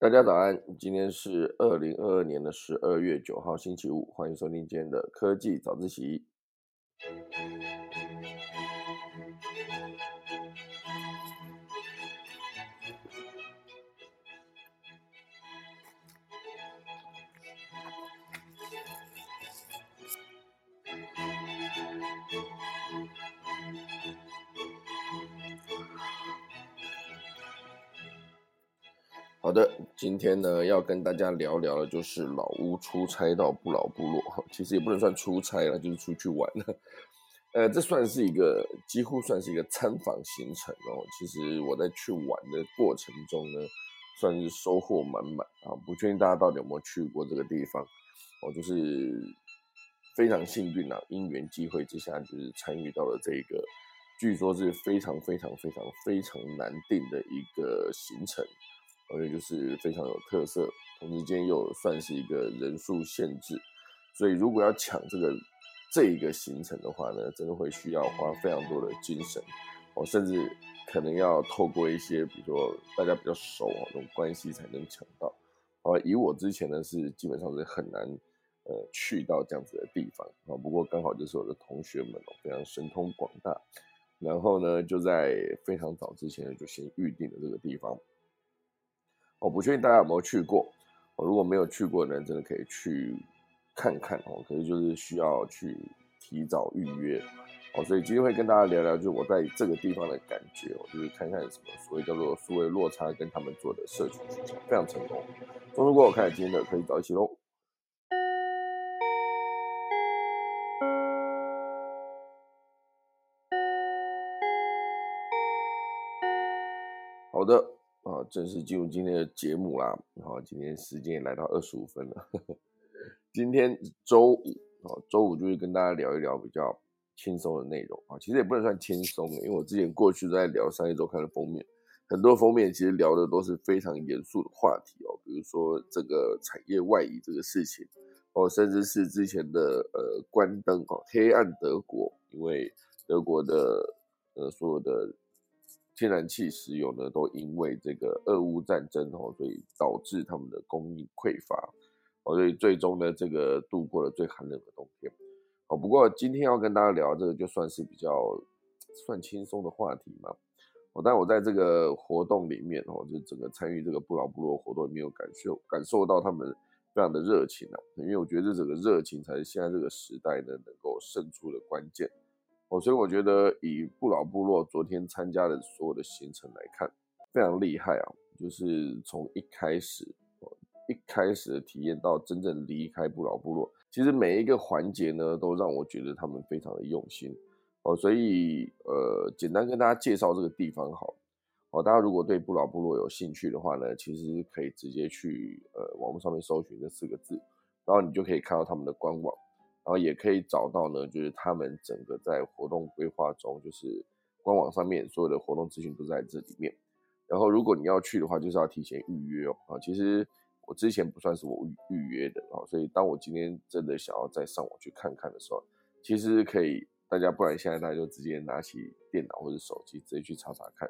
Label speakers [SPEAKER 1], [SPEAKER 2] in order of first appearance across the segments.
[SPEAKER 1] 大家早安，今天是二零二二年的十二月九号，星期五，欢迎收听今天的科技早自习。今天呢要跟大家聊聊的，就是老屋出差到不老部落。其实也不能算出差了，就是出去玩了。呃，这算是一个几乎算是一个参访行程哦。其实我在去玩的过程中呢，算是收获满满啊。不确定大家到底有没有去过这个地方哦，就是非常幸运啊，因缘机会之下，就是参与到了这个，据说是非常非常非常非常难定的一个行程。而且就是非常有特色，同时间又算是一个人数限制，所以如果要抢这个这一个行程的话呢，真的会需要花非常多的精神，哦，甚至可能要透过一些比如说大家比较熟哦这种关系才能抢到，啊，以我之前呢是基本上是很难呃去到这样子的地方。啊，不过刚好就是我的同学们哦非常神通广大，然后呢就在非常早之前就先预定了这个地方。我不确定大家有没有去过，哦，如果没有去过的人，真的可以去看看哦。可是就是需要去提早预约，哦，所以今天会跟大家聊聊，就是我在这个地方的感觉哦，就是看看什么所谓叫做数位落差跟他们做的社群非常成功。如果我看今天的，可以早一起喽。好的。啊，正式进入今天的节目啦！好，今天时间也来到二十五分了。今天周五，啊，周五就是跟大家聊一聊比较轻松的内容啊。其实也不能算轻松，因为我之前过去在聊商业周刊的封面，很多封面其实聊的都是非常严肃的话题哦，比如说这个产业外移这个事情哦，甚至是之前的呃关灯哦，黑暗德国，因为德国的呃所有的。天然气、石油呢，都因为这个俄乌战争哦，所以导致他们的供应匮乏哦，所以最终呢，这个度过了最寒冷的冬天哦。不过今天要跟大家聊这个，就算是比较算轻松的话题嘛。哦，但我在这个活动里面哦，就整个参与这个不老部落活动里面，有感受感受到他们非常的热情啊，因为我觉得这整个热情才是现在这个时代呢能够胜出的关键。哦，所以我觉得以不老部落昨天参加的所有的行程来看，非常厉害啊！就是从一开始，一开始的体验到真正离开不老部落，其实每一个环节呢，都让我觉得他们非常的用心。哦，所以呃，简单跟大家介绍这个地方好。哦，大家如果对不老部落有兴趣的话呢，其实可以直接去呃网络上面搜寻这四个字，然后你就可以看到他们的官网。然后也可以找到呢，就是他们整个在活动规划中，就是官网上面所有的活动资讯都在这里面。然后如果你要去的话，就是要提前预约哦。啊，其实我之前不算是我预预约的啊，所以当我今天真的想要再上网去看看的时候，其实可以大家，不然现在大家就直接拿起电脑或者手机直接去查查看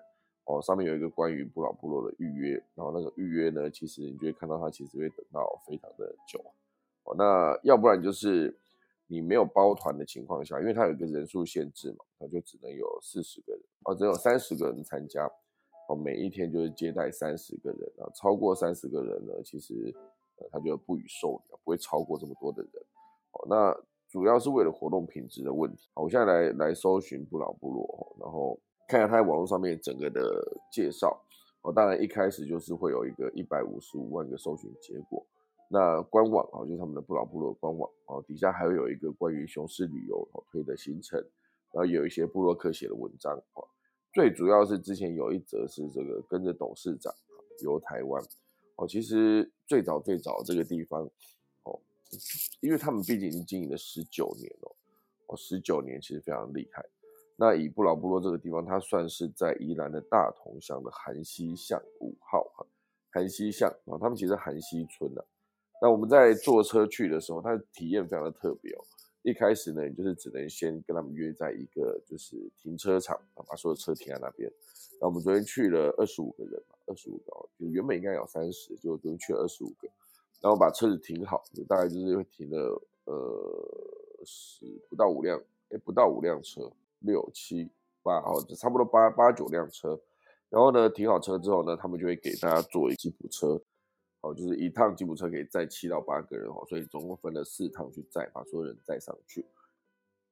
[SPEAKER 1] 哦。上面有一个关于不老部落的预约，然后那个预约呢，其实你就会看到它其实会等到非常的久哦。那要不然就是。你没有包团的情况下，因为它有一个人数限制嘛，它就只能有四十个人哦，只有三十个人参加哦，每一天就是接待三十个人啊，超过三十个人呢，其实呃他就不予受理，不会超过这么多的人哦。那主要是为了活动品质的问题。好，我现在来来搜寻不老部落，然后看下它在网络上面整个的介绍哦。当然一开始就是会有一个一百五十五万个搜寻结果。那官网啊，就是他们的不老部落官网啊，底下还会有一个关于雄狮旅游哦推的行程，然后有一些部落客写的文章啊。最主要是之前有一则是这个跟着董事长游台湾哦，其实最早最早这个地方哦，因为他们毕竟已经经营了十九年了哦，十九年其实非常厉害。那以布劳部落这个地方，它算是在宜兰的大同乡的韩溪巷五号哈，韩溪巷啊，他们其实韩溪村的。那我们在坐车去的时候，它的体验非常的特别哦。一开始呢，就是只能先跟他们约在一个就是停车场，把所有车停在那边。那我们昨天去了二十五个人嘛，二十五个，就原本应该有三十，就就去了二十五个，然后把车子停好，就大概就是会停了呃十不到五辆，哎不到五辆车，六七八哦就，差不多八八九辆车。然后呢，停好车之后呢，他们就会给大家坐吉普车，哦，就是一趟吉普车可以载七到八个人哦，所以总共分了四趟去载，把所有人载上去。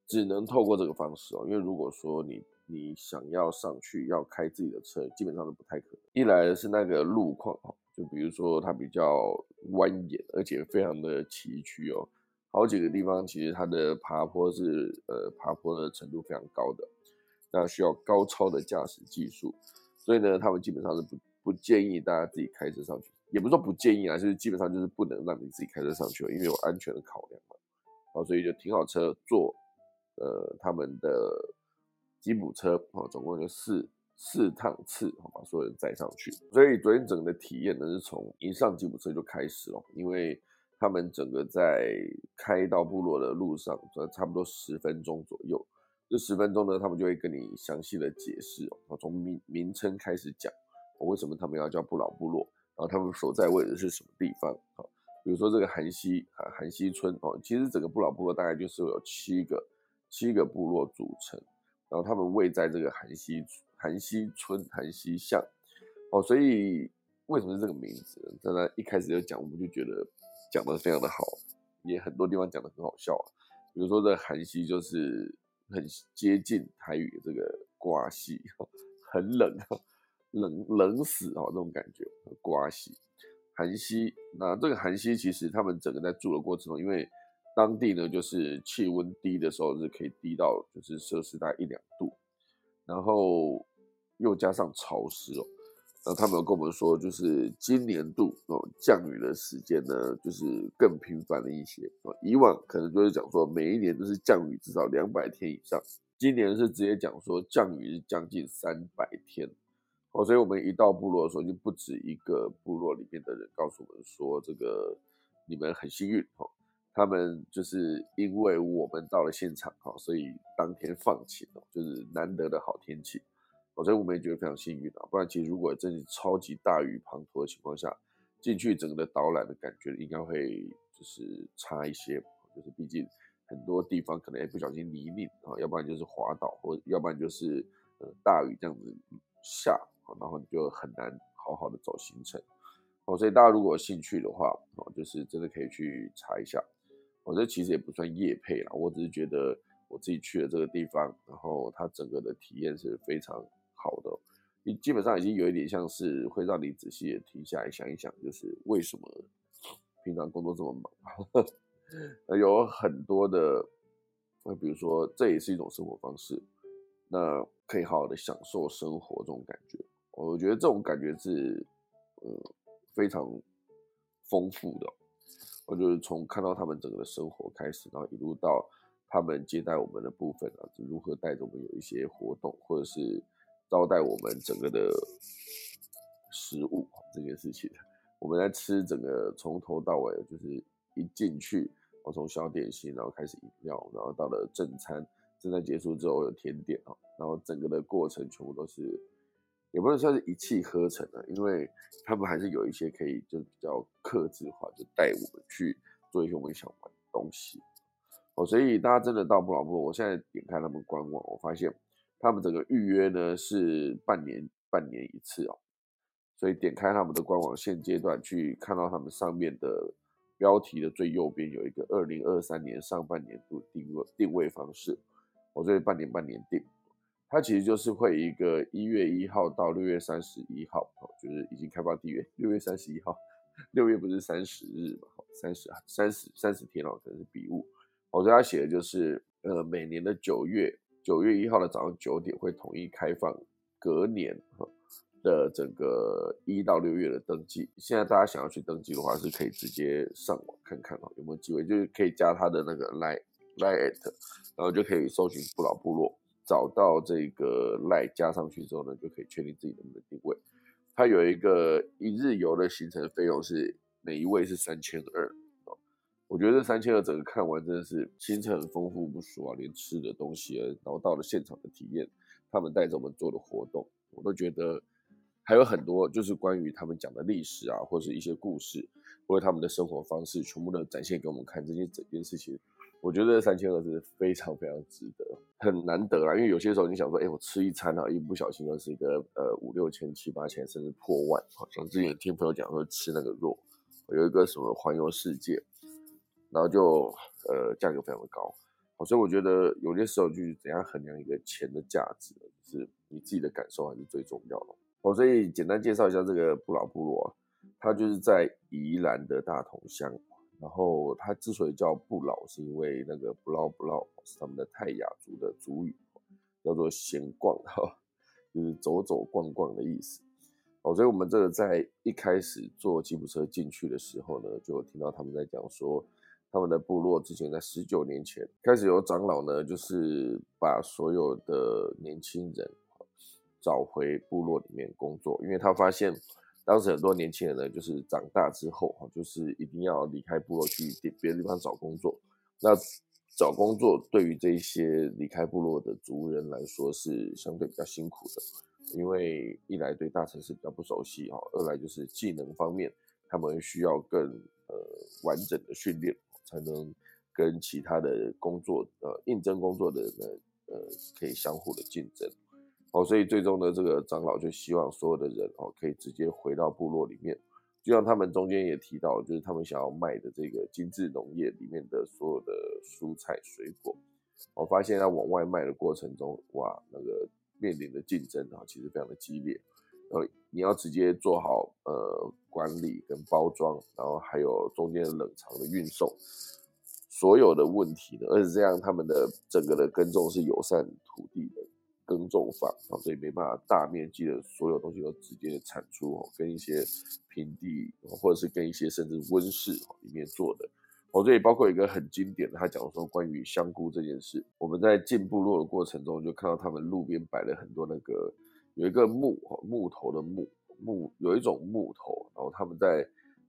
[SPEAKER 1] 只能透过这个方式哦，因为如果说你你想要上去要开自己的车，基本上都不太可能。一来是那个路况哦，就比如说它比较蜿蜒，而且非常的崎岖哦，好几个地方其实它的爬坡是呃爬坡的程度非常高的，那需要高超的驾驶技术。所以呢，他们基本上是不不建议大家自己开车上去，也不是说不建议啊，就是基本上就是不能让你自己开车上去，因为有安全的考量嘛。好，所以就停好车，坐呃他们的吉普车，哦，总共就四四趟次，好把所有人载上去。所以昨天整个的体验呢，是从一上吉普车就开始了，因为他们整个在开到部落的路上，差不多十分钟左右。这十分钟呢，他们就会跟你详细的解释哦，从名名称开始讲，为什么他们要叫不老部落，然后他们所在位置是什么地方啊？比如说这个韩溪啊，韩溪村哦，其实整个不老部落大概就是有七个七个部落组成，然后他们位在这个韩溪韩溪村韩溪巷哦，所以为什么是这个名字？在那一开始就讲，我们就觉得讲的非常的好，也很多地方讲的很好笑啊，比如说这韩溪就是。很接近台语的这个瓜西，很冷，冷冷死哦，这种感觉。瓜西，韩西，那这个韩西其实他们整个在住的过程中，因为当地呢就是气温低的时候是可以低到就是摄氏大概一两度，然后又加上潮湿哦。那他们有跟我们说，就是今年度哦降雨的时间呢，就是更频繁了一些哦。以往可能就是讲说，每一年都是降雨至少两百天以上，今年是直接讲说降雨是将近三百天哦。所以我们一到部落的时候，就不止一个部落里面的人告诉我们说，这个你们很幸运哦，他们就是因为我们到了现场哈，所以当天放晴哦，就是难得的好天气。哦所以我们也觉得非常幸运啊，不然其实如果真是超级大雨滂沱的情况下，进去整个的导览的感觉应该会就是差一些，就是毕竟很多地方可能也不小心泥泞啊，要不然就是滑倒，或要不然就是呃大雨这样子下，然后你就很难好好的走行程。哦，所以大家如果有兴趣的话，哦，就是真的可以去查一下。我这其实也不算夜配啦，我只是觉得我自己去了这个地方，然后它整个的体验是非常。好的，你基本上已经有一点像是会让你仔细的停下来想一想，就是为什么平常工作这么忙，有很多的，那比如说这也是一种生活方式，那可以好好的享受生活这种感觉，我觉得这种感觉是呃非常丰富的，我就是从看到他们整个的生活开始，然后一路到他们接待我们的部分啊，如何带着我们有一些活动，或者是。招待我们整个的食物这件事情，我们在吃整个从头到尾，就是一进去，我从小点心，然后开始饮料，然后到了正餐，正餐结束之后有甜点啊，然后整个的过程全部都是，也不能算是一气呵成的，因为他们还是有一些可以就比较克制化，就带我们去做一些我们想玩的东西。哦，所以大家真的到不老不，我现在点开他们官网，我发现。他们整个预约呢是半年半年一次哦，所以点开他们的官网，现阶段去看到他们上面的标题的最右边有一个二零二三年上半年度定位定位方式，我这里半年半年定，它其实就是会一个一月一号到六月三十一号哦，就是已经开放订阅六月三十一号，六月不是三十日嘛，三十三十三十天哦，可能是笔误，我这他写的就是呃每年的九月。九月一号的早上九点会统一开放，隔年的整个一到六月的登记。现在大家想要去登记的话，是可以直接上网看看哦，有没有机会，就是可以加他的那个 line line at，然后就可以搜寻不老部落，找到这个 line 加上去之后呢，就可以确定自己能不能定位。它有一个一日游的行程费用是每一位是三千二。我觉得这三千二整个看完真的是行程很丰富不说啊，连吃的东西，然后到了现场的体验，他们带着我们做的活动，我都觉得还有很多就是关于他们讲的历史啊，或是一些故事，或者他们的生活方式，全部都展现给我们看。这些整件事情，我觉得三千二是非常非常值得，很难得啦。因为有些时候你想说，哎，我吃一餐啊，一不小心就是一个呃五六千、七八千，甚至破万。好像之前听朋友讲说吃那个肉，有一个什么环游世界，然后就呃价格非常的高。好，所以我觉得有些时候就是怎样衡量一个钱的价值，是你自己的感受还是最重要的。我所以简单介绍一下这个不老部落，啊它就是在宜兰的大同乡。然后它之所以叫不老，是因为那个不老不老是他们的泰雅族的族语，叫做闲逛哈，就是走走逛逛的意思。哦，所以我们这个在一开始坐吉普车进去的时候呢，就听到他们在讲说，他们的部落之前在十九年前开始有长老呢，就是把所有的年轻人。找回部落里面工作，因为他发现当时很多年轻人呢，就是长大之后哈，就是一定要离开部落去别的地方找工作。那找工作对于这些离开部落的族人来说是相对比较辛苦的，因为一来对大城市比较不熟悉哈，二来就是技能方面他们需要更呃完整的训练，才能跟其他的工作呃应征工作的人呃可以相互的竞争。哦，所以最终呢，这个长老就希望所有的人哦，可以直接回到部落里面。就像他们中间也提到，就是他们想要卖的这个精致农业里面的所有的蔬菜水果，我发现要往外卖的过程中，哇，那个面临的竞争啊，其实非常的激烈。呃，你要直接做好呃管理跟包装，然后还有中间冷藏的运送，所有的问题呢，而且这样他们的整个的耕种是友善土地的。耕种法啊，所以没办法大面积的所有东西都直接产出哦，跟一些平地或者是跟一些甚至温室里面做的哦，这里包括一个很经典的，他讲说关于香菇这件事，我们在进部落的过程中就看到他们路边摆了很多那个有一个木木头的木木有一种木头，然后他们在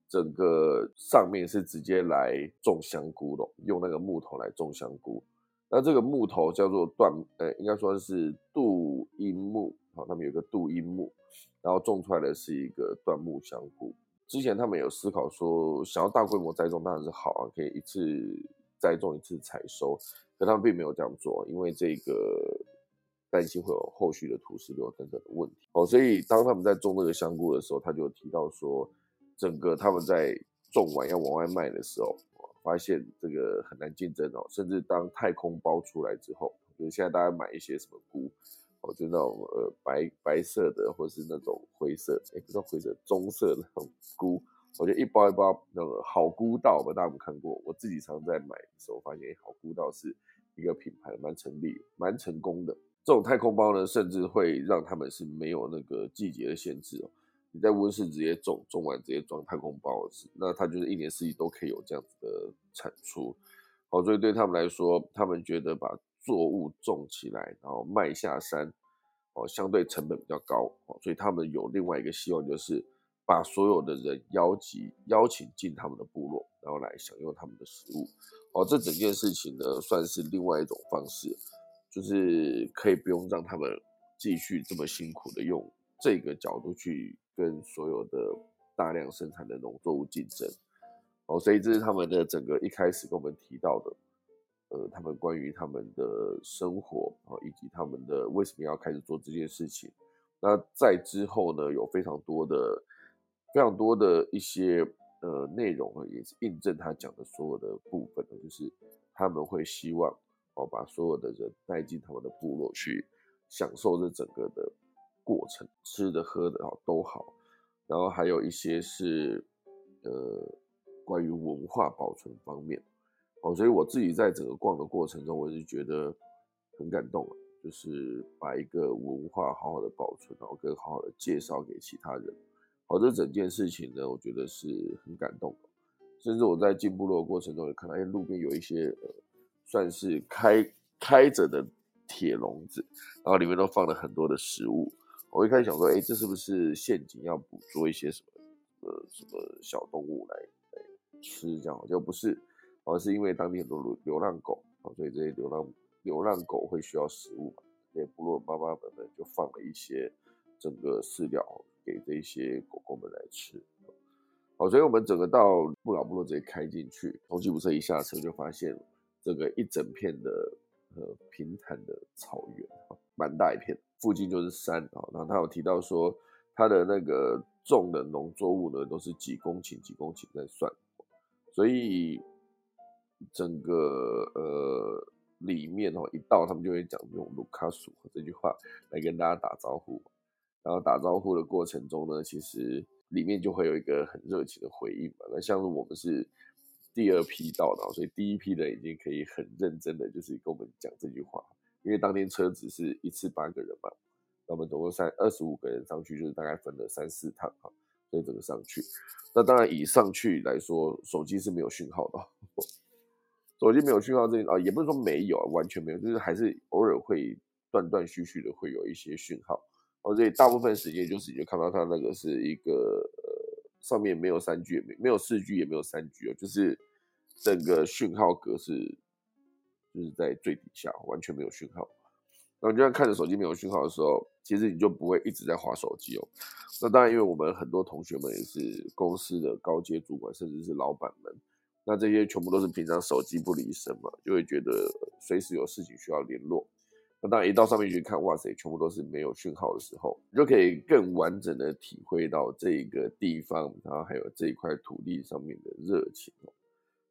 [SPEAKER 1] 整个上面是直接来种香菇的，用那个木头来种香菇。那这个木头叫做椴，呃，应该说是杜英木，好，他们有个杜英木，然后种出来的是一个椴木香菇。之前他们有思考说，想要大规模栽种当然是好啊，可以一次栽种一次采收，可他们并没有这样做，因为这个担心会有后续的土石流等等的问题。哦，所以当他们在种这个香菇的时候，他就提到说，整个他们在种完要往外卖的时候。发现这个很难竞争哦，甚至当太空包出来之后，就是现在大家买一些什么菇，哦，就那种呃白白色的，或是那种灰色，哎，不知道灰色，棕色的那种菇，我觉得一包一包那个好菇道吧，大家有没有看过？我自己常在买的时候发现，好菇道是一个品牌，蛮成立、蛮成功的。这种太空包呢，甚至会让他们是没有那个季节的限制哦。在温室直接种，种完直接装太空包子，那它就是一年四季都可以有这样子的产出。好，所以对他们来说，他们觉得把作物种起来，然后卖下山，哦，相对成本比较高，哦，所以他们有另外一个希望，就是把所有的人邀集邀请进他们的部落，然后来享用他们的食物。哦，这整件事情呢，算是另外一种方式，就是可以不用让他们继续这么辛苦的用这个角度去。跟所有的大量生产的农作物竞争，哦，所以这是他们的整个一开始跟我们提到的，呃，他们关于他们的生活啊，以及他们的为什么要开始做这件事情。那在之后呢，有非常多的、非常多的一些呃内容呢，也是印证他讲的所有的部分呢，就是他们会希望哦，把所有的人带进他们的部落去享受这整个的。过程吃的喝的啊都好，然后还有一些是呃关于文化保存方面哦，所以我自己在整个逛的过程中，我是觉得很感动就是把一个文化好好的保存，然后更好好的介绍给其他人。好，这整件事情呢，我觉得是很感动。甚至我在进部落的过程中，也看到哎路边有一些呃算是开开着的铁笼子，然后里面都放了很多的食物。我一开始想说，哎，这是不是陷阱？要捕捉一些什么呃什么小动物来来吃？这样就不是，而是因为当地很多流流浪狗啊，所以这些流浪流浪狗会需要食物嘛。所以部落妈妈们呢就放了一些整个饲料给这些狗狗们来吃。好，所以我们整个到布老部落直接开进去，从吉普车一下车就发现这个一整片的平坦的草原，蛮大一片，附近就是山啊。然后他有提到说，他的那个种的农作物呢，都是几公顷几公顷在算，所以整个呃里面哦一到他们就会讲用卢卡鼠这句话来跟大家打招呼，然后打招呼的过程中呢，其实。里面就会有一个很热情的回应嘛。那像是我们是第二批到的，所以第一批的已经可以很认真的就是跟我们讲这句话。因为当天车子是一次八个人嘛，那我们总共三二十五个人上去，就是大概分了三四趟哈，所以整个上去。那当然以上去来说，手机是没有讯号的，手机没有讯号这啊，也不是说没有，完全没有，就是还是偶尔会断断续续的会有一些讯号。所以大部分时间就是你就看到它那个是一个呃上面没有三 G 也没没有四 G 也没有三 G 哦，就是整个讯号格是就是在最底下完全没有讯号。那你就像看着手机没有讯号的时候，其实你就不会一直在划手机哦。那当然，因为我们很多同学们也是公司的高阶主管，甚至是老板们，那这些全部都是平常手机不离身嘛，就会觉得随时有事情需要联络。那当然，一到上面去看，哇塞，全部都是没有讯号的时候，你就可以更完整的体会到这个地方，然后还有这一块土地上面的热情哦。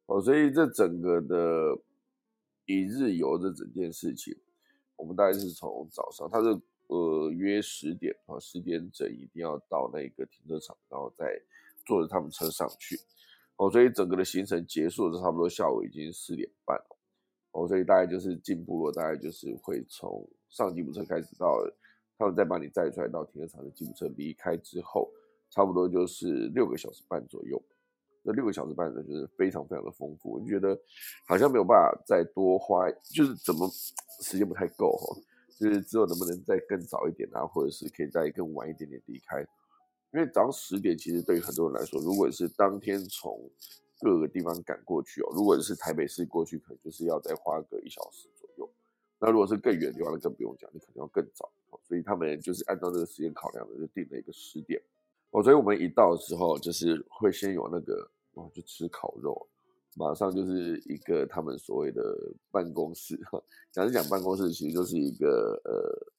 [SPEAKER 1] 哦，所以这整个的一日游这整件事情，我们大概是从早上，它是呃约十点啊，十点整一定要到那个停车场，然后再坐着他们车上去。哦，所以整个的行程结束的差不多下午已经四点半了。哦，所以大概就是进部落，大概就是会从上吉普车开始到他们再把你载出来到停车场的吉普车离开之后，差不多就是六个小时半左右。那六个小时半呢，就是非常非常的丰富。我就觉得好像没有办法再多花，就是怎么时间不太够哈，就是之后能不能再更早一点啊，或者是可以再更晚一点点离开？因为早上十点其实对于很多人来说，如果是当天从各个地方赶过去哦，如果是台北市过去，可能就是要再花个一小时左右。那如果是更远的地方，那更不用讲，你可能要更早。所以他们就是按照这个时间考量的，就定了一个十点。哦，所以我们一到的时候，就是会先有那个哦，就吃烤肉，马上就是一个他们所谓的办公室。讲是讲办公室，其实就是一个呃，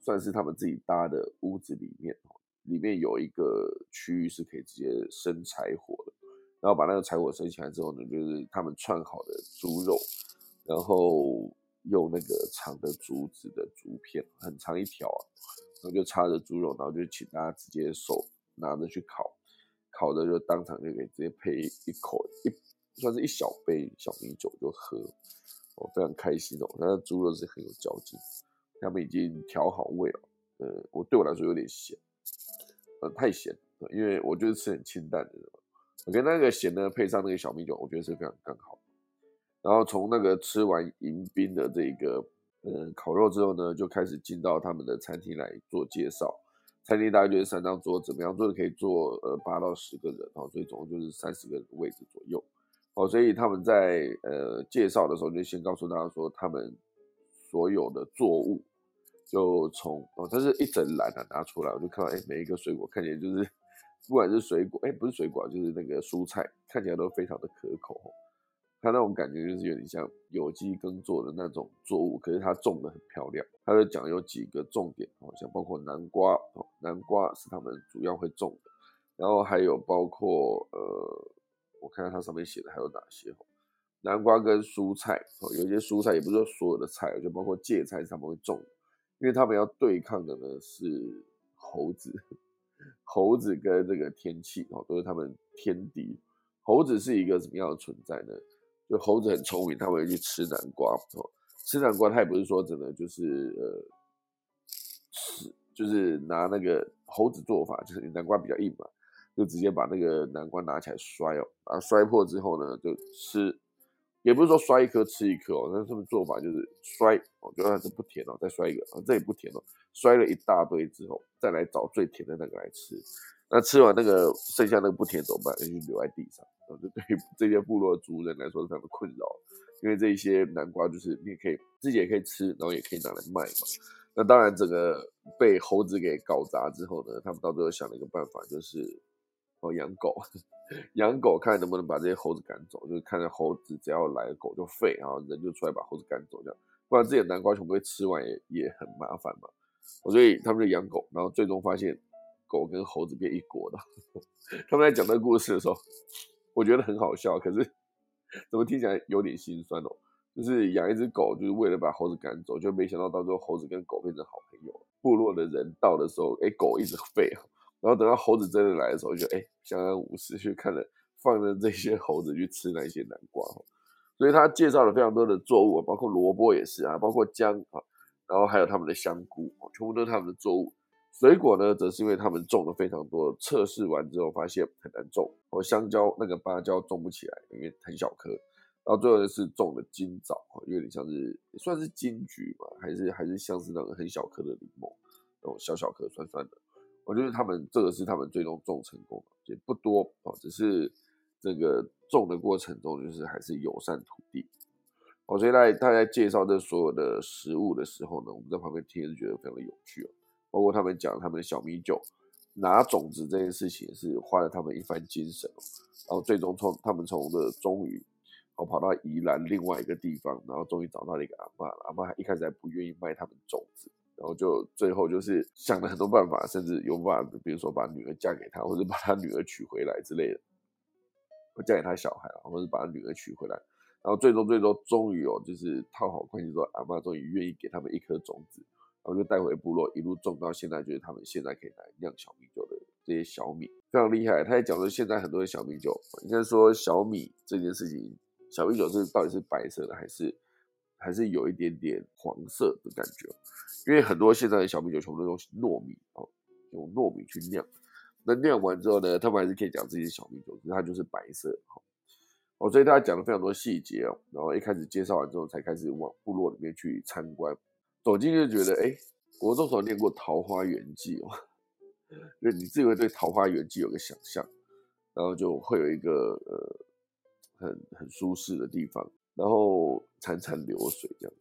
[SPEAKER 1] 算是他们自己搭的屋子里面，里面有一个区域是可以直接生柴火的。然后把那个柴火升起来之后呢，就是他们串好的猪肉，然后用那个长的竹子的竹片，很长一条啊，然后就插着猪肉，然后就请大家直接手拿着去烤，烤的就当场就可以直接配一口一算是一小杯小米酒就喝，我非常开心哦。那猪肉是很有嚼劲，他们已经调好味了，呃，我对我来说有点咸，呃，太咸，因为我就是吃很清淡的。我觉得那个咸呢，配上那个小米酒，我觉得是非常刚好。然后从那个吃完迎宾的这个呃烤肉之后呢，就开始进到他们的餐厅来做介绍。餐厅大概就是三张桌子，每张桌子可以坐呃八到十个人哦，所以总共就是三十个位置左右。哦，所以他们在呃介绍的时候就先告诉大家说，他们所有的作物就从哦，它是一整篮的拿出来，我就看到哎，每一个水果看起来就是。不管是水果，哎，不是水果，就是那个蔬菜，看起来都非常的可口。它那种感觉就是有点像有机耕作的那种作物，可是它种的很漂亮。它就讲有几个重点，哦，像包括南瓜，哦，南瓜是他们主要会种的。然后还有包括，呃，我看看它上面写的还有哪些，南瓜跟蔬菜，哦，有些蔬菜也不是说所有的菜，就包括芥菜是他们会种，因为他们要对抗的呢是猴子。猴子跟这个天气哦，都是他们天敌。猴子是一个什么样的存在呢？就猴子很聪明，它会去吃南瓜哦。吃南瓜，它也不是说真的就是呃吃，就是拿那个猴子做法，就是南瓜比较硬嘛，就直接把那个南瓜拿起来摔哦，啊摔破之后呢，就吃。也不是说摔一颗吃一颗哦，那他们做法就是摔，哦，觉得这不甜哦，再摔一个，啊，这也不甜哦，摔了一大堆之后，再来找最甜的那个来吃。那吃完那个剩下那个不甜怎么办？就留在地上。然后，这对于这些部落族人来说非常的困扰，因为这些南瓜就是你也可以自己也可以吃，然后也可以拿来卖嘛。那当然，整个被猴子给搞砸之后呢，他们到最后想了一个办法，就是哦养狗，养狗看能不能把这些猴子赶走，就是看着猴子只要来狗就废，然后人就出来把猴子赶走这样，不然自己的南瓜全部被吃完也也很麻烦嘛。所以他们就养狗，然后最终发现狗跟猴子变一国的。他们在讲这个故事的时候，我觉得很好笑，可是怎么听起来有点心酸哦。就是养一只狗，就是为了把猴子赶走，就没想到到最后猴子跟狗变成好朋友。部落的人到的时候，哎，狗一直吠，然后等到猴子真的来的时候，就哎相安无事，去看了放着这些猴子去吃那些南瓜。所以他介绍了非常多的作物，包括萝卜也是啊，包括姜啊，然后还有他们的香菇，全部都是他们的作物。水果呢，则是因为他们种了非常多，测试完之后发现很难种。哦，香蕉那个芭蕉种不起来，因为很小颗。然后最后是种的金枣，有点像是算是金桔吧，还是还是像是那个很小颗的柠檬，那种小小颗酸酸的。我觉得他们这个是他们最终种成功，也不多哦，只是这个种的过程中就是还是友善土地。哦，所以在大家介绍这所有的食物的时候呢，我们在旁边听是觉得非常的有趣哦。包括他们讲他们的小米酒拿种子这件事情，是花了他们一番精神。然后最终从他们从的终于。我跑到宜兰另外一个地方，然后终于找到了一个阿妈。阿妈一开始还不愿意卖他们种子，然后就最后就是想了很多办法，甚至有办法，比如说把女儿嫁给他，或者把他女儿娶回来之类的，我嫁给他小孩或者把他女儿娶回来。然后最终最终终于哦，就是套好关系之后，阿妈终于愿意给他们一颗种子，然后就带回部落，一路种到现在，就是他们现在可以来酿小米酒的这些小米，非常厉害。他也讲说，现在很多的小米酒，应该说小米这件事情。小米酒是到底是白色的还是还是有一点点黄色的感觉？因为很多现在的小米酒全部都用糯米哦，用糯米去酿。那酿完之后呢，他们还是可以讲自己的小米酒，可是它就是白色哦。所以大家讲了非常多细节哦。然后一开始介绍完之后，才开始往部落里面去参观。走进就觉得，哎，国中时候念过《桃花源记》哦，就你自己会对《桃花源记》有个想象，然后就会有一个呃。很很舒适的地方，然后潺潺流水这样，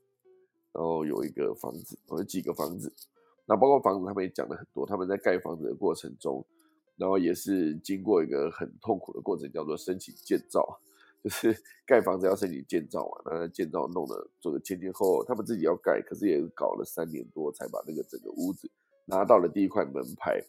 [SPEAKER 1] 然后有一个房子，有几个房子，那包括房子他们也讲了很多，他们在盖房子的过程中，然后也是经过一个很痛苦的过程，叫做申请建造，就是 盖房子要申请建造啊，那建造弄得做的前前后后，他们自己要盖，可是也搞了三年多才把那个整个屋子拿到了第一块门牌，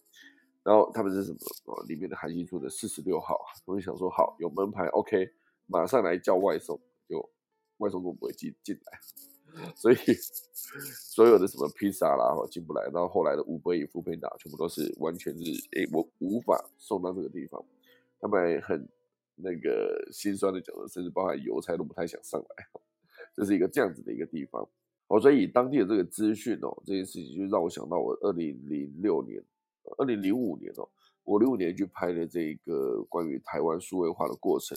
[SPEAKER 1] 然后他们是什么？哦，里面的韩信住的四十六号，我就想说好有门牌，OK。马上来叫外送，就外送都不会进进来，所以所有的什么披萨啦，进不来。然后后来的五杯与福杯拿全部都是完全是，哎，我无法送到这个地方。他们很那个心酸的角色，甚至包含邮差都不太想上来。这是一个这样子的一个地方。哦，所以当地的这个资讯哦，这件事情就让我想到我二零零六年、二零零五年哦，我零五年去拍的这一个关于台湾数位化的过程。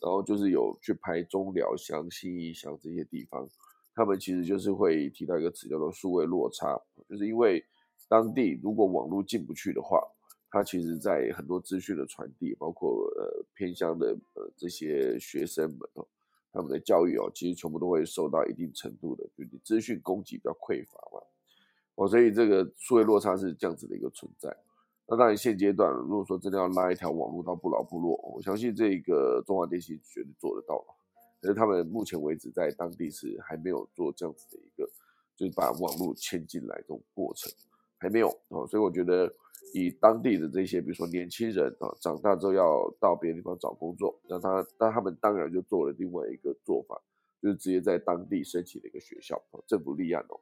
[SPEAKER 1] 然后就是有去拍中寮乡、新义乡这些地方，他们其实就是会提到一个词叫做数位落差，就是因为当地如果网络进不去的话，它其实在很多资讯的传递，包括呃偏乡的呃这些学生们哦，他们的教育哦，其实全部都会受到一定程度的，就你资讯供给比较匮乏嘛，哦，所以这个数位落差是这样子的一个存在。那当然，现阶段如果说真的要拉一条网络到不老部落，我相信这个中华电信绝对做得到。可是他们目前为止在当地是还没有做这样子的一个，就是把网络牵进来这种过程，还没有哦。所以我觉得以当地的这些，比如说年轻人啊，长大之后要到别的地方找工作，那他那他们当然就做了另外一个做法，就是直接在当地申请了一个学校，政府立案哦。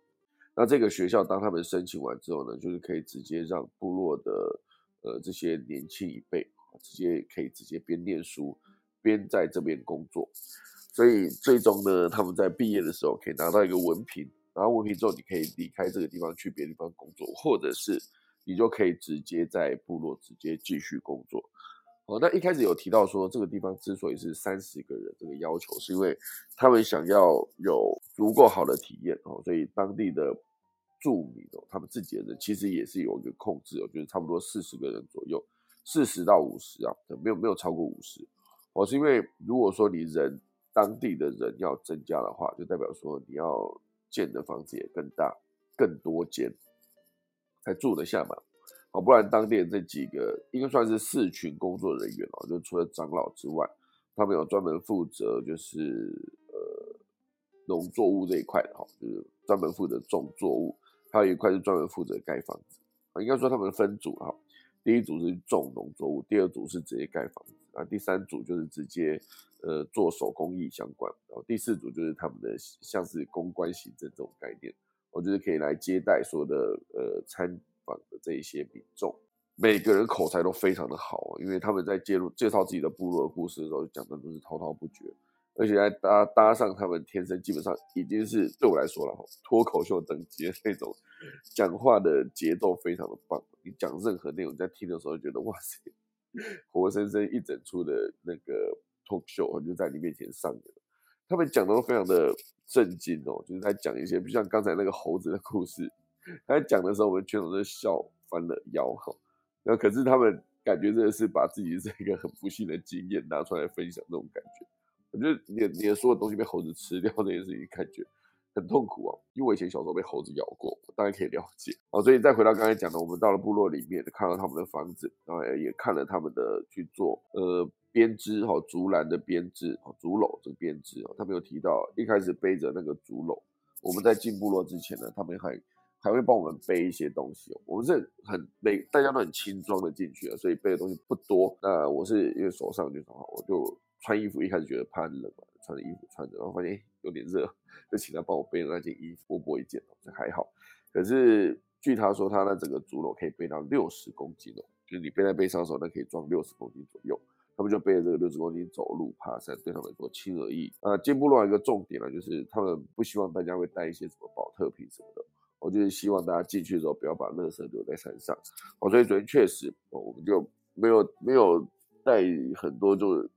[SPEAKER 1] 那这个学校，当他们申请完之后呢，就是可以直接让部落的呃这些年轻一辈，直接可以直接边念书边在这边工作。所以最终呢，他们在毕业的时候可以拿到一个文凭，然后文凭之后你可以离开这个地方去别的地方工作，或者是你就可以直接在部落直接继续工作。哦，那一开始有提到说，这个地方之所以是三十个人这个要求，是因为他们想要有足够好的体验哦，所以当地的住民哦，他们自己的人其实也是有一个控制哦，就是差不多四十个人左右，四十到五十啊，没有没有超过五十。哦，是因为如果说你人当地的人要增加的话，就代表说你要建的房子也更大、更多间才住得下嘛。好，不然当地这几个应该算是四群工作人员哦，就除了长老之外，他们有专门负责就是呃农作物这一块的哈，就是专门负责种作物，还有一块是专门负责盖房子啊。应该说他们分组哈，第一组是种农作物，第二组是直接盖房子啊，第三组就是直接呃做手工艺相关，然后第四组就是他们的像是公关行政这种概念，我觉得可以来接待所有的呃参。访的这一些民众，每个人口才都非常的好，因为他们在介入介绍自己的部落的故事的时候，讲的都是滔滔不绝，而且还搭搭上他们天生基本上已经是对我来说了脱口秀等级的那种讲话的节奏非常的棒。你讲任何内容在听的时候，觉得哇塞，活生生一整出的那个秀就在你面前上演了。他们讲的都非常的震惊哦，就是在讲一些，不像刚才那个猴子的故事。他在讲的时候，我们全场都笑翻了腰哈。那可是他们感觉真的是把自己这个很不幸的经验拿出来分享，那种感觉。我觉得你你的所有东西被猴子吃掉这件事情，感觉很痛苦啊。因为我以前小时候被猴子咬过，我大家可以了解哦。所以再回到刚才讲的，我们到了部落里面，看到他们的房子，然后也看了他们的去做呃编织哈竹篮的编织哦竹篓这个编织哦。他们有提到一开始背着那个竹篓，我们在进部落之前呢，他们还。还会帮我们背一些东西哦，我们是很每大家都很轻装的进去了，所以背的东西不多。那我是因为手上就好，我就穿衣服，一开始觉得怕冷嘛，穿着衣服穿着，然后发现有点热，就请他帮我背了那件衣服，薄薄一件这还好。可是据他说，他那整个竹篓可以背到六十公斤哦，就是你背在背上的时候，那可以装六十公斤左右。他们就背着这个六十公斤走路爬山，对他们来说轻而易举。呃，进部落一个重点呢，就是他们不希望大家会带一些什么保特瓶什么的。我就是希望大家进去的时候不要把垃圾留在山上，哦，所以昨天确实，我们就没有没有带很多，就是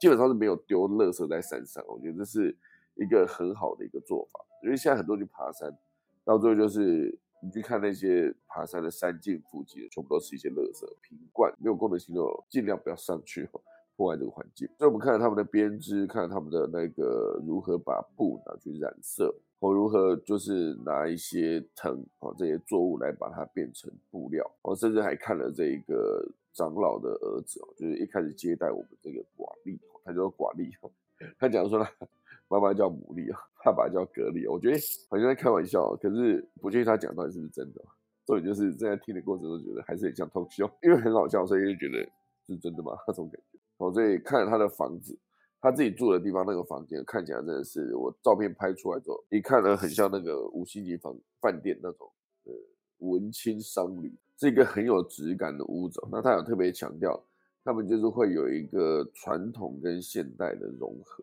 [SPEAKER 1] 基本上是没有丢垃圾在山上。我觉得这是一个很好的一个做法，因为现在很多去爬山，到最后就是你去看那些爬山的山径附近，全部都是一些垃圾瓶罐，没有功能性的，尽量不要上去破坏这个环境。所以我们看到他们的编织，看他们的那个如何把布拿去染色。或如何就是拿一些藤啊这些作物来把它变成布料，我甚至还看了这个长老的儿子哦，就是一开始接待我们这个寡丽，他叫寡丽，他讲说妈妈叫牡蛎啊，爸爸叫蛤蜊，我觉得好像在开玩笑，可是不确定他讲到底是不是真的。重点就是在听的过程中觉得还是很像偷笑，因为很好笑，所以就觉得是真的吗？那种感觉。我所以看了他的房子。他自己住的地方那个房间看起来真的是，我照片拍出来之后，一看呢很像那个五星级房饭店那种，呃，文青商旅，是一个很有质感的屋子。那他有特别强调，他们就是会有一个传统跟现代的融合。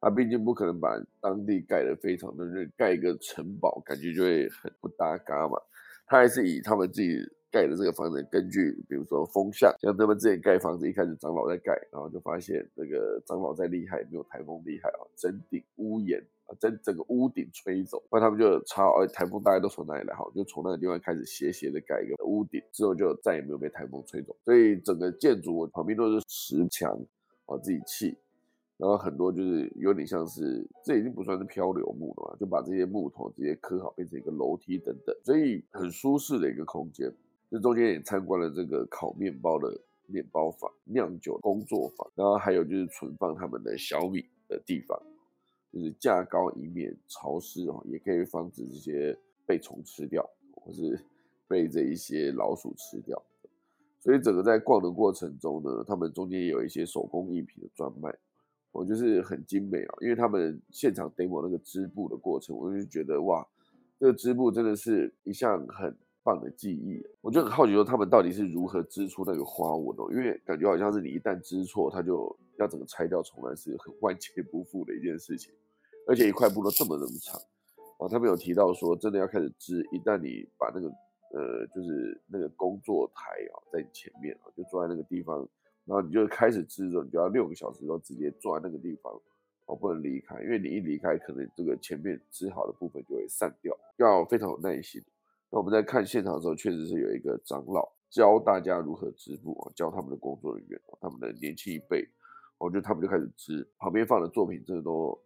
[SPEAKER 1] 他毕竟不可能把当地盖得非常的盖一个城堡，感觉就会很不搭嘎嘛。他还是以他们自己。盖的这个房子，根据比如说风向，像他们之前盖房子，一开始长老在盖，然后就发现那个长老再厉害，没有台风厉害啊，整顶屋檐啊，整整个屋顶吹走，那他们就抄，哎，台风大家都从哪里来？哈，就从那个地方开始斜斜的盖一个屋顶，之后就再也没有被台风吹走，所以整个建筑旁边都是石墙啊，自己砌。然后很多就是有点像是，这已经不算是漂流木了嘛，就把这些木头直接刻好，变成一个楼梯等等，所以很舒适的一个空间。这中间也参观了这个烤面包的面包房、酿酒工作坊，然后还有就是存放他们的小米的地方，就是架高以免潮湿哦，也可以防止这些被虫吃掉，或是 被这一些老鼠吃掉。所以整个在逛的过程中呢，他们中间也有一些手工艺品的专卖，我就是很精美啊，因为他们现场 demo 那个织布的过程，我就觉得哇，这个织布真的是一项很。棒的记忆，我就很好奇说他们到底是如何织出那个花纹哦，因为感觉好像是你一旦织错，它就要整个拆掉重来，是很万劫不复的一件事情。而且一块布都这么那么长哦，他们有提到说，真的要开始织，一旦你把那个呃，就是那个工作台啊，在你前面啊，就坐在那个地方，然后你就开始织的时候，你就要六个小时都直接坐在那个地方哦，不能离开，因为你一离开，可能这个前面织好的部分就会散掉，要非常有耐心。那我们在看现场的时候，确实是有一个长老教大家如何织布啊，教他们的工作人员他们的年轻一辈，我觉得他们就开始织，旁边放的作品真的都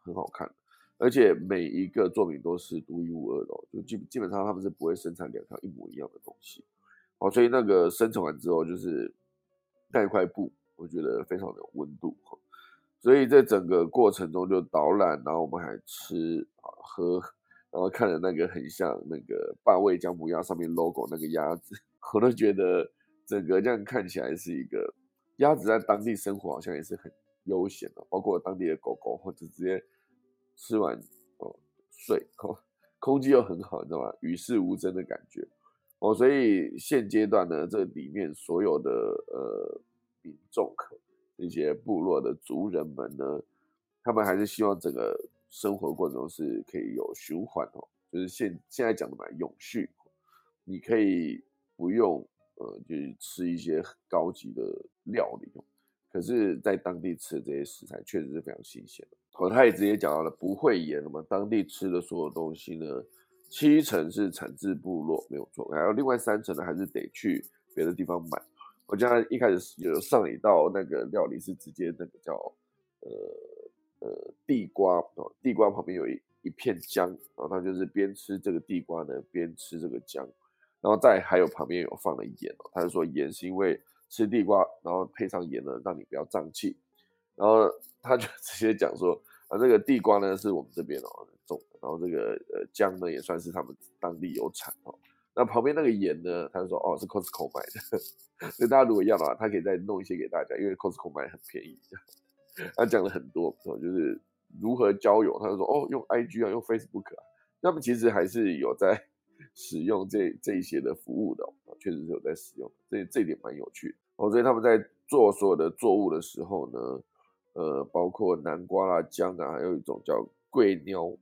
[SPEAKER 1] 很好看。而且每一个作品都是独一无二的，就基基本上他们是不会生产两条一模一样的东西。哦，所以那个生成完之后，就是那一块布，我觉得非常的有温度。所以在整个过程中就导览，然后我们还吃啊喝，然后看了那个很像那个霸味姜母鸭上面 logo 那个鸭子，我都觉得整个这样看起来是一个鸭子在当地生活好像也是很悠闲的，包括当地的狗狗或者直接吃完哦睡，哦空气又很好，你知道吗？与世无争的感觉哦，所以现阶段呢，这里面所有的呃民众。一些部落的族人们呢，他们还是希望整个生活过程中是可以有循环哦，就是现现在讲的嘛，永续。你可以不用呃，就是吃一些高级的料理，可是，在当地吃的这些食材确实是非常新鲜的。哦，他也直接讲到了不会盐了嘛，当地吃的所有东西呢，七成是产自部落，没有错，然后另外三成呢，还是得去别的地方买。我家一开始有上一道那个料理是直接那个叫呃呃地瓜哦，地瓜旁边有一一片姜，然后他就是边吃这个地瓜呢边吃这个姜，然后再还有旁边有放了盐哦，他就说盐是因为吃地瓜，然后配上盐呢让你不要胀气，然后他就 直接讲说啊这个地瓜呢是我们这边哦然后这个呃姜呢也算是他们当地有产哦。那旁边那个盐呢？他就说哦，是 Costco 买的。所以大家如果要的话，他可以再弄一些给大家，因为 Costco 买很便宜。他讲了很多，就是如何交友。他就说哦，用 IG 啊，用 Facebook 啊。他们其实还是有在 使用这这一些的服务的，确实是有在使用。这这点蛮有趣的。哦，所以他们在做所有的作物的时候呢，呃，包括南瓜啦、姜啊，还有一种叫桂鸟，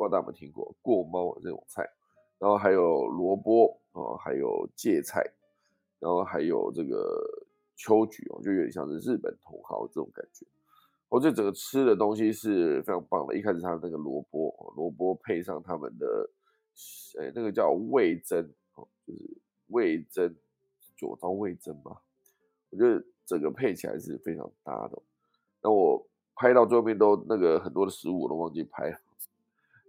[SPEAKER 1] 不知道大家有没有听过过猫这种菜。然后还有萝卜哦，还有芥菜，然后还有这个秋菊哦，就有点像是日本茼蒿这种感觉。我觉得整个吃的东西是非常棒的。一开始它那个萝卜，萝卜配上他们的，哎，那个叫味增哦，就是味增，九糟味增嘛。我觉得整个配起来是非常搭的。那我拍到最后面都那个很多的食物我都忘记拍，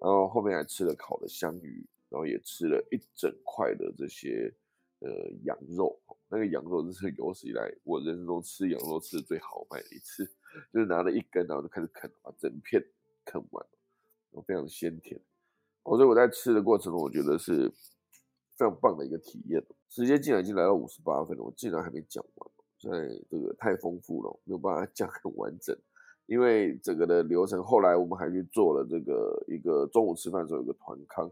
[SPEAKER 1] 然后后面还吃了烤的香鱼。然后也吃了一整块的这些呃羊肉，那个羊肉是有史以来我人生中吃羊肉吃的最豪迈的一次，就是拿了一根，然后就开始啃，把整片啃完，然后非常鲜甜。所以我在吃的过程中，我觉得是非常棒的一个体验。时间竟然已经来到五十八分了，我竟然还没讲完，现在这个太丰富了，没有办法讲很完整。因为整个的流程，后来我们还去做了这个一个中午吃饭的时候有个团康。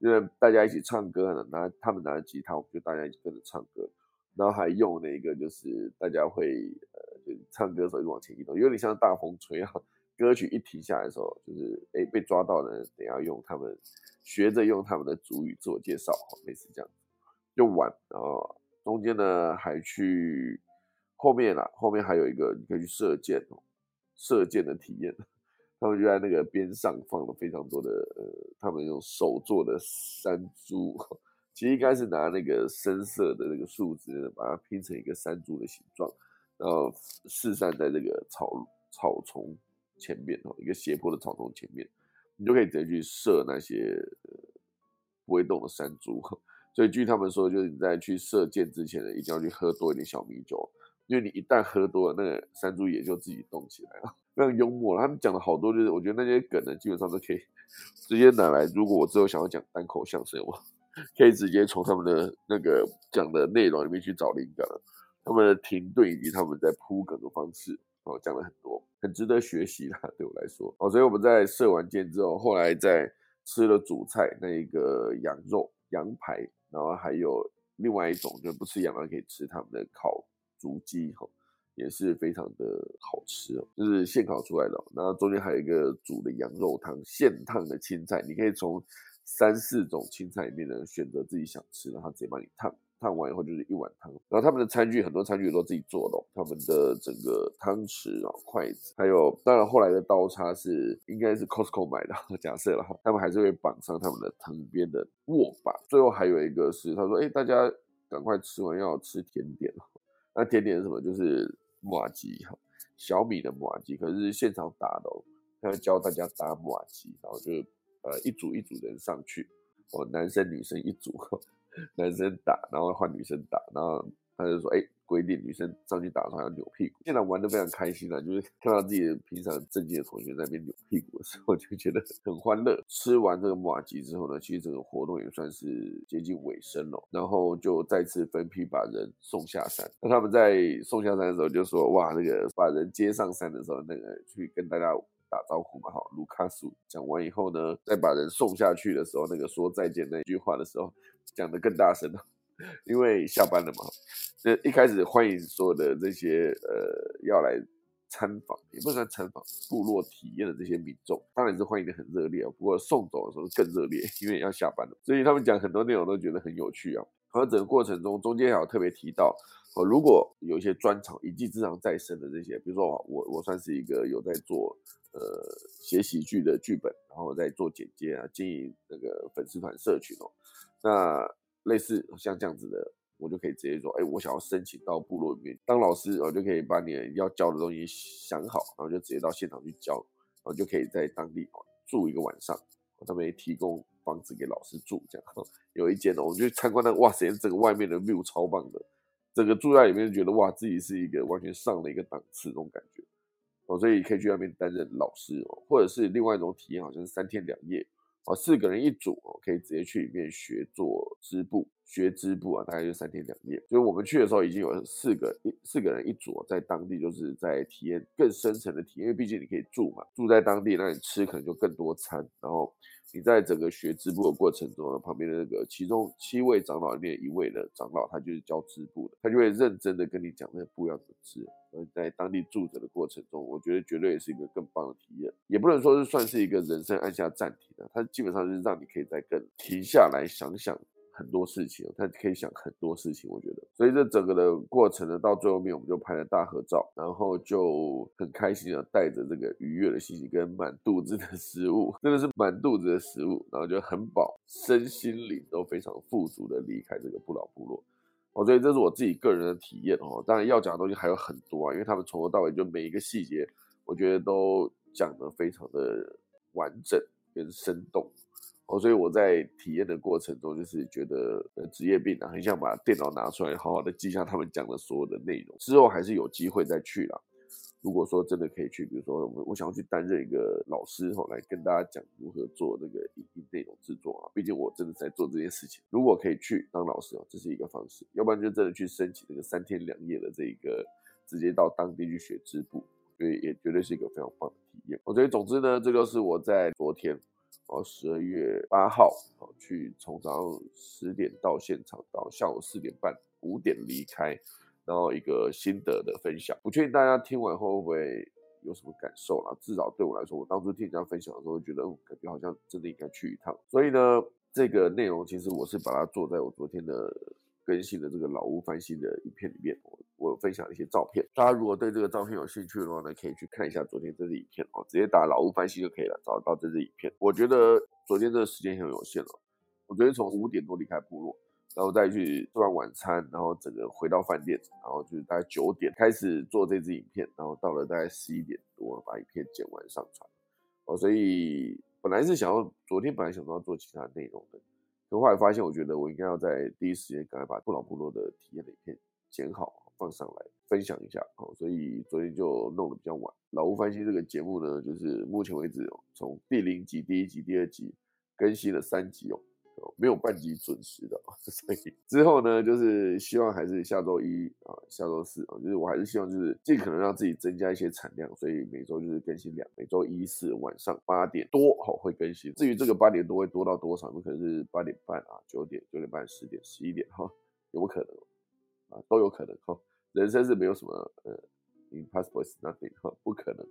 [SPEAKER 1] 因为大家一起唱歌呢，拿他们拿着吉他，我们就大家一起跟着唱歌，然后还用了一个就是大家会呃，就唱歌的时候就往前移动，有点像大风吹啊。歌曲一停下来的时候，就是哎被抓到的人，等下用他们学着用他们的主语自我介绍，类似这样，就玩。然后中间呢还去后面啦，后面还有一个你可以去射箭哦，射箭的体验。他们就在那个边上放了非常多的呃，他们用手做的山猪，其实应该是拿那个深色的那个树枝把它拼成一个山猪的形状，然后四散在这个草草丛前面哦，一个斜坡的草丛前面，你就可以直接去射那些不会动的山猪。所以据他们说，就是你在去射箭之前呢，一定要去喝多一点小米酒，因为你一旦喝多了，那个山猪也就自己动起来了。非常幽默他们讲了好多，就是我觉得那些梗呢，基本上都可以直接拿来。如果我之后想要讲单口相声，我 可以直接从他们的那个讲的内容里面去找灵感。他们的停顿以及他们在铺梗的方式，哦，讲了很多，很值得学习啦，对我来说。哦，所以我们在射完箭之后，后来在吃了主菜那一个羊肉羊排，然后还有另外一种就不吃羊肉可以吃他们的烤竹鸡，哈。也是非常的好吃哦，就是现烤出来的。然后中间还有一个煮的羊肉汤，现烫的青菜，你可以从三四种青菜里面呢选择自己想吃的，他直接帮你烫，烫完以后就是一碗汤。然后他们的餐具很多餐具都自己做的哦，他们的整个汤匙啊、筷子，还有当然后来的刀叉是应该是 Costco 买的，假设了哈，他们还是会绑上他们的藤编的握把。最后还有一个是他说，哎，大家赶快吃完要吃甜点那甜点是什么？就是。马吉哈，小米的马吉，可是现场打的哦，他要教大家打马击，然后就呃一组一组人上去，哦，男生女生一组，男生打，然后换女生打，然后他就说，哎。规定女生上去打的话要扭屁股，现在玩的非常开心了，就是看到自己平常正经的同学在那边扭屁股的时候，就觉得很欢乐。吃完这个马吉之后呢，其实整个活动也算是接近尾声了，然后就再次分批把人送下山。那他们在送下山的时候就说：“哇，那个把人接上山的时候，那个去跟大家打招呼嘛，哈，卢卡苏讲完以后呢，再把人送下去的时候，那个说再见那句话的时候，讲得更大声了。”因为下班了嘛，这一开始欢迎所有的这些呃要来参访，也不算参访部落体验的这些民众，当然是欢迎的很热烈啊。不过送走的时候更热烈，因为要下班了，所以他们讲很多内容都觉得很有趣啊。而整个过程中，中间还有特别提到，哦，如果有一些专场一技之长在身的这些，比如说我我算是一个有在做呃写喜剧的剧本，然后在做剪接啊，经营那个粉丝团社群哦，那。类似像这样子的，我就可以直接说，哎，我想要申请到部落里面当老师，我就可以把你要教的东西想好，然后就直接到现场去教，然后就可以在当地住一个晚上，他们也提供房子给老师住，这样 有一间哦，我就参观那，哇塞，整个外面的 view 超棒的，整个住在里面觉得哇，自己是一个完全上了一个档次那种感觉，哦，所以可以去那边担任老师哦，或者是另外一种体验，好像是三天两夜。哦，四个人一组哦，可以直接去里面学做织布，学织布啊，大概就三天两夜。所以我们去的时候已经有四个一四个人一组，在当地就是在体验更深层的体验，因为毕竟你可以住嘛，住在当地，那你吃可能就更多餐，然后。你在整个学织布的过程中呢，旁边的那个其中七位长老里面一位的长老，他就是教织布的，他就会认真的跟你讲那个布要怎么织。而在当地住着的过程中，我觉得绝对也是一个更棒的体验，也不能说是算是一个人生按下暂停的，它基本上是让你可以再更停下来想想。很多事情，他可以想很多事情，我觉得，所以这整个的过程呢，到最后面我们就拍了大合照，然后就很开心的带着这个愉悦的心情跟满肚子的食物，真的是满肚子的食物，然后就很饱，身心灵都非常富足的离开这个不老部落。哦，所以这是我自己个人的体验哦。当然要讲的东西还有很多啊，因为他们从头到尾就每一个细节，我觉得都讲得非常的完整跟生动。哦，所以我在体验的过程中，就是觉得呃职业病啊，很想把电脑拿出来，好好的记下他们讲的所有的内容。之后还是有机会再去啦。如果说真的可以去，比如说我我想要去担任一个老师，哈，来跟大家讲如何做那个影音内容制作啊。毕竟我真的在做这件事情。如果可以去当老师哦，这是一个方式；要不然就真的去申请那个三天两夜的这一个，直接到当地去学织布，所以也绝对是一个非常棒的体验。我觉得总之呢，这个是我在昨天。哦，十二月八号，哦，去从早上十点到现场，到下午四点半、五点离开，然后一个心得的分享。不确定大家听完后会不会有什么感受啦？至少对我来说，我当初听人家分享的时候，觉得感觉好像真的应该去一趟。所以呢，这个内容其实我是把它做在我昨天的。更新的这个老屋翻新的影片里面，我我分享一些照片。大家如果对这个照片有兴趣的话呢，可以去看一下昨天这支影片哦，直接打老屋翻新就可以了，找到这支影片。我觉得昨天这个时间很有限了，我昨天从五点多离开部落，然后再去做完晚餐，然后整个回到饭店，然后就是大概九点开始做这支影片，然后到了大概十一点多把影片剪完上传。哦，所以本来是想要昨天本来想要做其他内容的。可后来发现，我觉得我应该要在第一时间赶快把不老部落的体验的影片剪好放上来分享一下。哦，所以昨天就弄得比较晚。老吴翻新这个节目呢，就是目前为止从第零集、第一集、第二集更新了三集哦。没有半集准时的，所以之后呢，就是希望还是下周一啊，下周四啊，就是我还是希望就是尽可能让自己增加一些产量，所以每周就是更新两，每周一四晚上八点多好会更新。至于这个八点多会多到多少，有可能是八点半啊，九点、九点半、十点、十一点哈，有可能啊，都有可能哈。人生是没有什么呃，impossible is nothing 哈，不可能，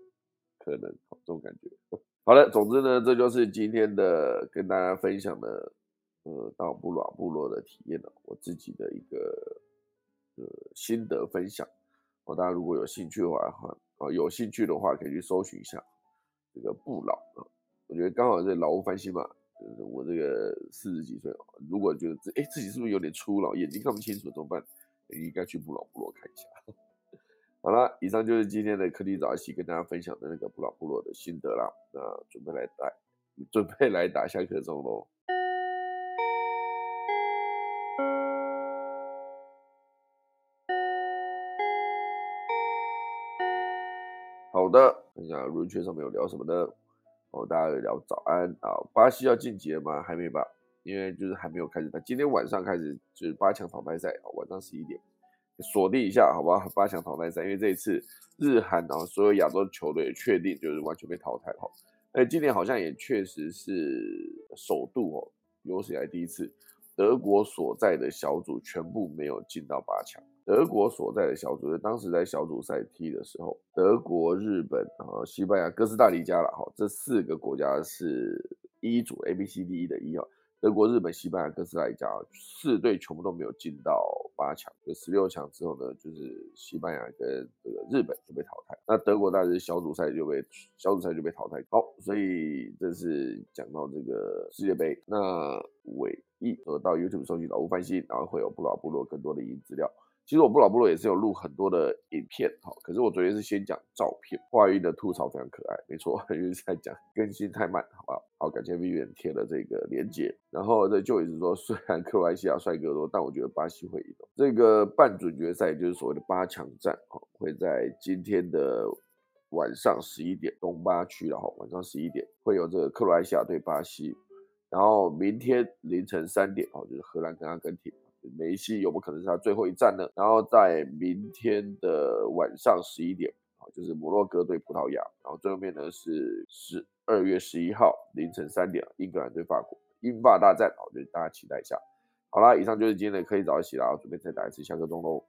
[SPEAKER 1] 可能这种感觉。好了，总之呢，这就是今天的跟大家分享的。呃，到布朗部落的体验呢，我自己的一个呃心得分享。哦，大家如果有兴趣的话，哈，哦，有兴趣的话可以去搜寻一下这个布老啊。我觉得刚好是老屋翻新嘛，就是我这个四十几岁，如果觉得自哎自己是不是有点粗老，眼睛看不清楚怎么办？应该去布老部落看一下。好了，以上就是今天的科技早起跟大家分享的那个布朗部落的心得啦。那准备来打，准备来打下课钟喽。好的，看一下轮圈上面有聊什么呢？哦，大家有聊早安啊，巴西要晋级了吗？还没吧，因为就是还没有开始。那今天晚上开始就是八强淘汰赛，晚上十一点。锁定一下，好吧？八强淘汰赛，因为这一次日韩啊，所有亚洲球队确定就是完全被淘汰哈。哎，今年好像也确实是首度哦，有史以来第一次，德国所在的小组全部没有进到八强。德国所在的小组，当时在小组赛踢的时候，德国、日本啊、西班牙、哥斯达黎加了哈，这四个国家是一组 A、B、C、D、E 的一号。德国、日本、西班牙、哥斯达黎加四队全部都没有进到八强，就十六强之后呢，就是西班牙跟这个日本就被淘汰。那德国当时小组赛就被小组赛就被淘汰。好，所以这是讲到这个世界杯。那尾一呃到 YouTube 收集老吴翻新，然后会有布拉部落更多的影音资料。其实我不老部落也是有录很多的影片，哈，可是我昨天是先讲照片，华语的吐槽非常可爱，没错，因为在讲更新太慢，好不好？感谢 Vian 贴了这个连接，然后这就一直说，虽然克罗埃西亚帅哥多，但我觉得巴西会赢。这个半准决赛就是所谓的八强战，哦，会在今天的晚上十一点东八区了，哈，晚上十一点会有这个克罗埃西亚对巴西，然后明天凌晨三点，哦，就是荷兰跟阿根廷。梅西有没有可能是他最后一战呢？然后在明天的晚上十一点啊，就是摩洛哥对葡萄牙，然后最后面呢是十二月十一号凌晨三点，英格兰对法国，英法大战，好，就大家期待一下。好啦，以上就是今天的可以早一起啦，准备再打一次下课钟喽。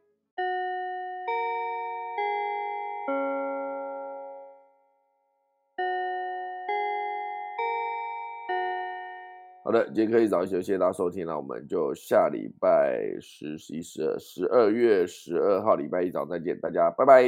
[SPEAKER 1] 好的，今天可以早一些，谢谢大家收听，那我们就下礼拜十、十一、十二，十二月十二号礼拜一早再见，大家拜拜。